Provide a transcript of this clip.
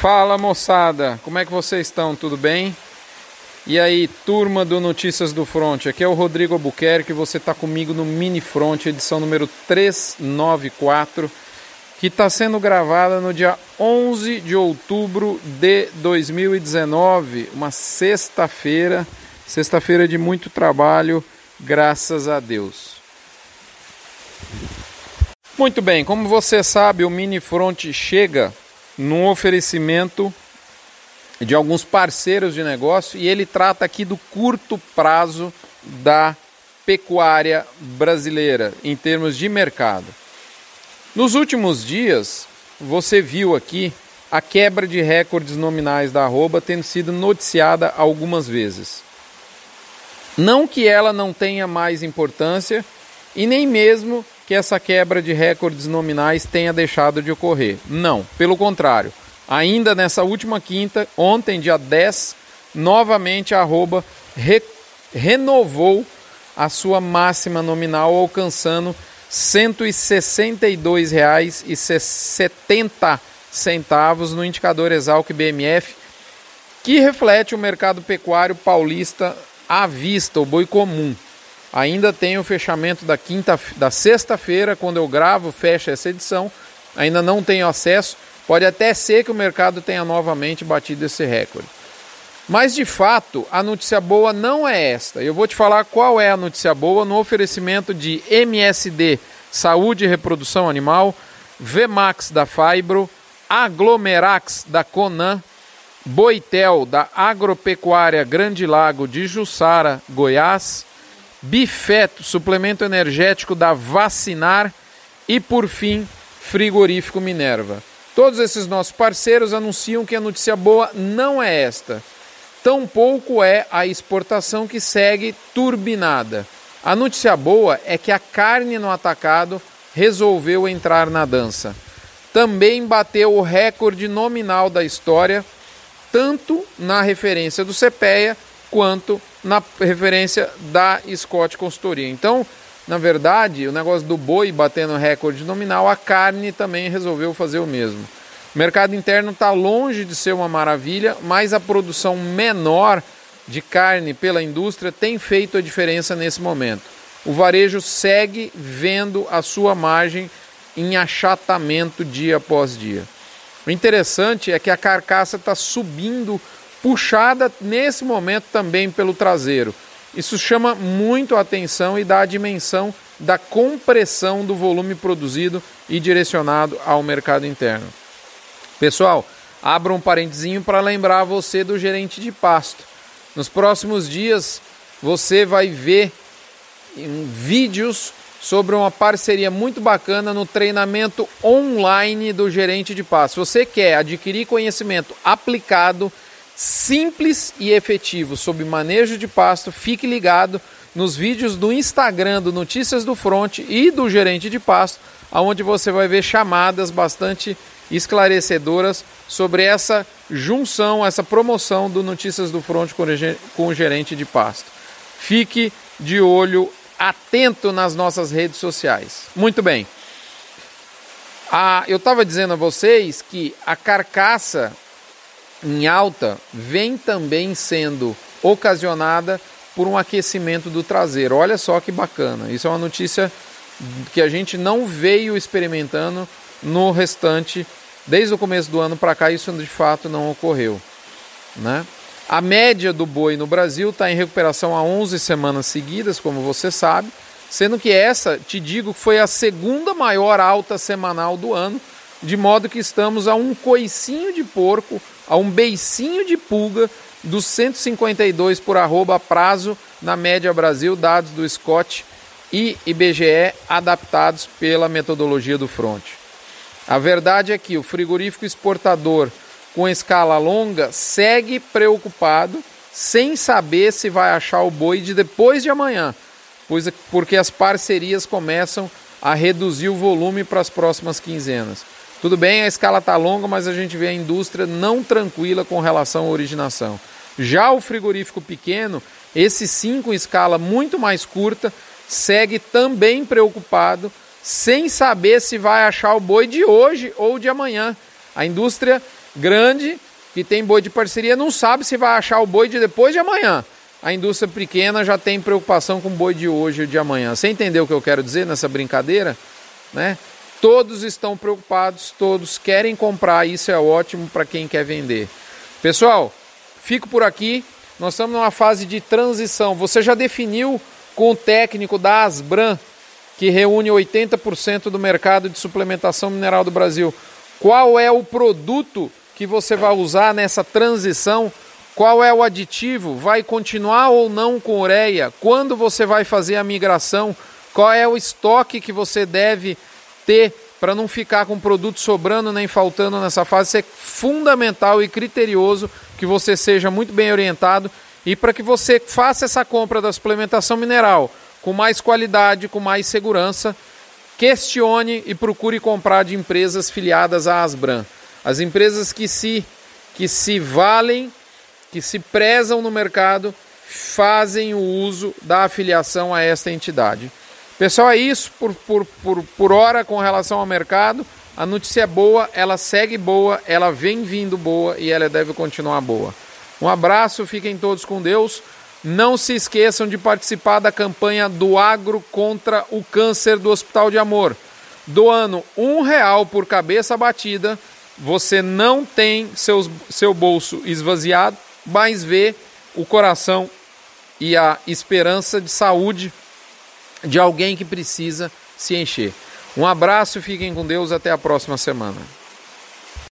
Fala moçada, como é que vocês estão? Tudo bem? E aí, turma do Notícias do Front, aqui é o Rodrigo Albuquerque, você está comigo no Mini Front, edição número 394, que está sendo gravada no dia 11 de outubro de 2019, uma sexta-feira, sexta-feira de muito trabalho, graças a Deus. Muito bem, como você sabe, o Mini Front chega num oferecimento de alguns parceiros de negócio e ele trata aqui do curto prazo da pecuária brasileira em termos de mercado. Nos últimos dias, você viu aqui a quebra de recordes nominais da arroba tendo sido noticiada algumas vezes. Não que ela não tenha mais importância e nem mesmo que essa quebra de recordes nominais tenha deixado de ocorrer. Não, pelo contrário. Ainda nessa última quinta, ontem, dia 10, novamente a arroba re renovou a sua máxima nominal, alcançando R$ 162,70 no indicador Exalc BMF, que reflete o mercado pecuário paulista à vista, o boi comum. Ainda tem o fechamento da quinta, da sexta-feira, quando eu gravo, fecha essa edição. Ainda não tenho acesso. Pode até ser que o mercado tenha novamente batido esse recorde. Mas de fato, a notícia boa não é esta. Eu vou te falar qual é a notícia boa no oferecimento de MSD Saúde e Reprodução Animal, Vmax da Fibro, Aglomerax da Conan, Boitel da Agropecuária Grande Lago de Jussara, Goiás, Bifeto, suplemento energético da Vacinar e, por fim, Frigorífico Minerva. Todos esses nossos parceiros anunciam que a notícia boa não é esta. Tampouco é a exportação que segue turbinada. A notícia boa é que a carne no atacado resolveu entrar na dança. Também bateu o recorde nominal da história, tanto na referência do CPEA quanto na referência da Scott Consultoria. Então, na verdade, o negócio do boi batendo recorde nominal, a carne também resolveu fazer o mesmo. O mercado interno está longe de ser uma maravilha, mas a produção menor de carne pela indústria tem feito a diferença nesse momento. O varejo segue vendo a sua margem em achatamento dia após dia. O interessante é que a carcaça está subindo puxada nesse momento também pelo traseiro. Isso chama muito a atenção e dá a dimensão da compressão do volume produzido e direcionado ao mercado interno. Pessoal, abra um parentezinho para lembrar você do gerente de pasto. Nos próximos dias você vai ver vídeos sobre uma parceria muito bacana no treinamento online do gerente de pasto. Se você quer adquirir conhecimento aplicado simples e efetivo sobre manejo de pasto, fique ligado nos vídeos do Instagram do Notícias do Front e do Gerente de Pasto, aonde você vai ver chamadas bastante esclarecedoras sobre essa junção, essa promoção do Notícias do Front com o Gerente de Pasto. Fique de olho atento nas nossas redes sociais. Muito bem. Ah, eu estava dizendo a vocês que a carcaça em alta vem também sendo ocasionada por um aquecimento do traseiro. Olha só que bacana. Isso é uma notícia que a gente não veio experimentando no restante desde o começo do ano para cá. Isso de fato não ocorreu, né? A média do boi no Brasil está em recuperação há 11 semanas seguidas, como você sabe, sendo que essa, te digo, foi a segunda maior alta semanal do ano, de modo que estamos a um coicinho de porco a um beicinho de pulga dos 152 por arroba a prazo na média Brasil, dados do Scott e IBGE adaptados pela metodologia do Front. A verdade é que o frigorífico exportador com escala longa segue preocupado, sem saber se vai achar o boi de depois de amanhã, pois porque as parcerias começam a reduzir o volume para as próximas quinzenas. Tudo bem, a escala está longa, mas a gente vê a indústria não tranquila com relação à originação. Já o frigorífico pequeno, esse sim com escala muito mais curta, segue também preocupado, sem saber se vai achar o boi de hoje ou de amanhã. A indústria grande, que tem boi de parceria, não sabe se vai achar o boi de depois de amanhã. A indústria pequena já tem preocupação com o boi de hoje e de amanhã. Você entendeu o que eu quero dizer nessa brincadeira? Né? Todos estão preocupados, todos querem comprar, isso é ótimo para quem quer vender. Pessoal, fico por aqui. Nós estamos numa fase de transição. Você já definiu com o técnico da Asbran, que reúne 80% do mercado de suplementação mineral do Brasil, qual é o produto que você vai usar nessa transição? Qual é o aditivo? Vai continuar ou não com ureia? Quando você vai fazer a migração? Qual é o estoque que você deve ter para não ficar com produto sobrando nem faltando nessa fase? É fundamental e criterioso que você seja muito bem orientado e para que você faça essa compra da suplementação mineral com mais qualidade, com mais segurança, questione e procure comprar de empresas filiadas à Asbran. As empresas que se, que se valem, que se prezam no mercado, fazem o uso da afiliação a esta entidade. Pessoal, é isso por, por, por, por hora com relação ao mercado. A notícia é boa, ela segue boa, ela vem vindo boa e ela deve continuar boa. Um abraço, fiquem todos com Deus. Não se esqueçam de participar da campanha do Agro contra o Câncer do Hospital de Amor. Doando um real por cabeça batida, você não tem seus, seu bolso esvaziado, mas vê o coração e a esperança de saúde de alguém que precisa se encher. Um abraço, fiquem com Deus, até a próxima semana.